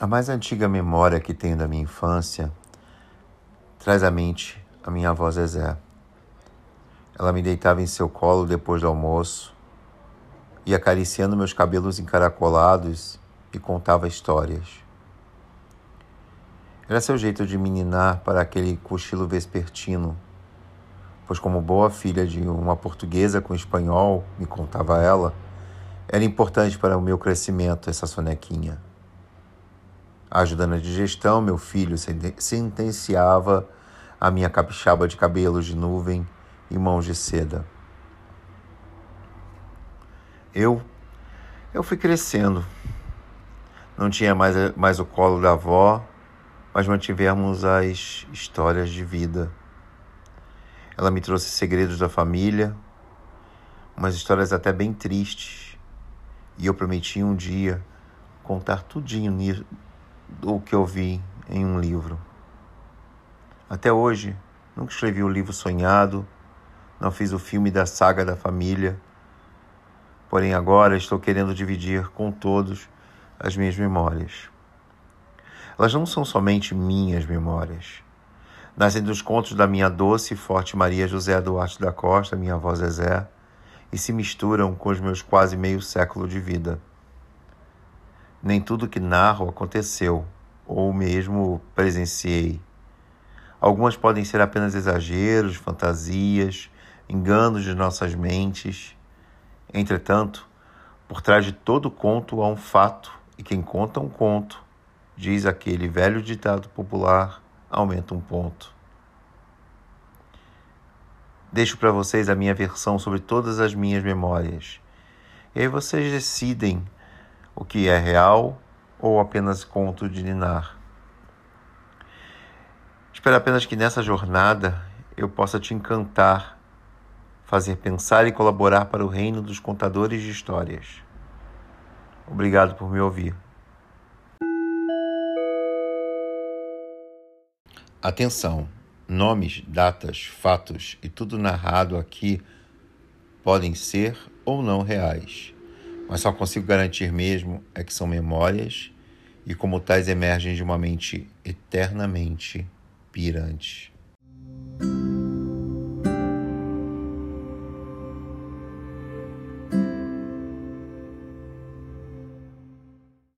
A mais antiga memória que tenho da minha infância traz à mente a minha avó Zezé. Ela me deitava em seu colo depois do almoço e acariciando meus cabelos encaracolados e contava histórias. Era seu jeito de meninar para aquele cochilo vespertino, pois, como boa filha de uma portuguesa com espanhol, me contava ela, era importante para o meu crescimento essa sonequinha. Ajudando a digestão, meu filho sentenciava a minha capixaba de cabelos de nuvem e mãos de seda. Eu, eu fui crescendo. Não tinha mais, mais o colo da avó, mas mantivemos as histórias de vida. Ela me trouxe segredos da família, umas histórias até bem tristes, e eu prometi um dia contar tudinho do que eu vi em um livro. Até hoje, nunca escrevi o livro sonhado, não fiz o filme da saga da família, porém agora estou querendo dividir com todos as minhas memórias. Elas não são somente minhas memórias. Nascem dos contos da minha doce e forte Maria José Duarte da Costa, minha avó Zezé, e se misturam com os meus quase meio século de vida. Nem tudo que narro aconteceu, ou mesmo presenciei. Algumas podem ser apenas exageros, fantasias, enganos de nossas mentes. Entretanto, por trás de todo conto há um fato, e quem conta um conto, diz aquele velho ditado popular, aumenta um ponto. Deixo para vocês a minha versão sobre todas as minhas memórias. E aí vocês decidem o que é real ou apenas conto de ninar. Espero apenas que nessa jornada eu possa te encantar, fazer pensar e colaborar para o reino dos contadores de histórias. Obrigado por me ouvir. Atenção! Nomes, datas, fatos e tudo narrado aqui podem ser ou não reais, mas só consigo garantir mesmo é que são memórias e, como tais, emergem de uma mente eternamente pirante.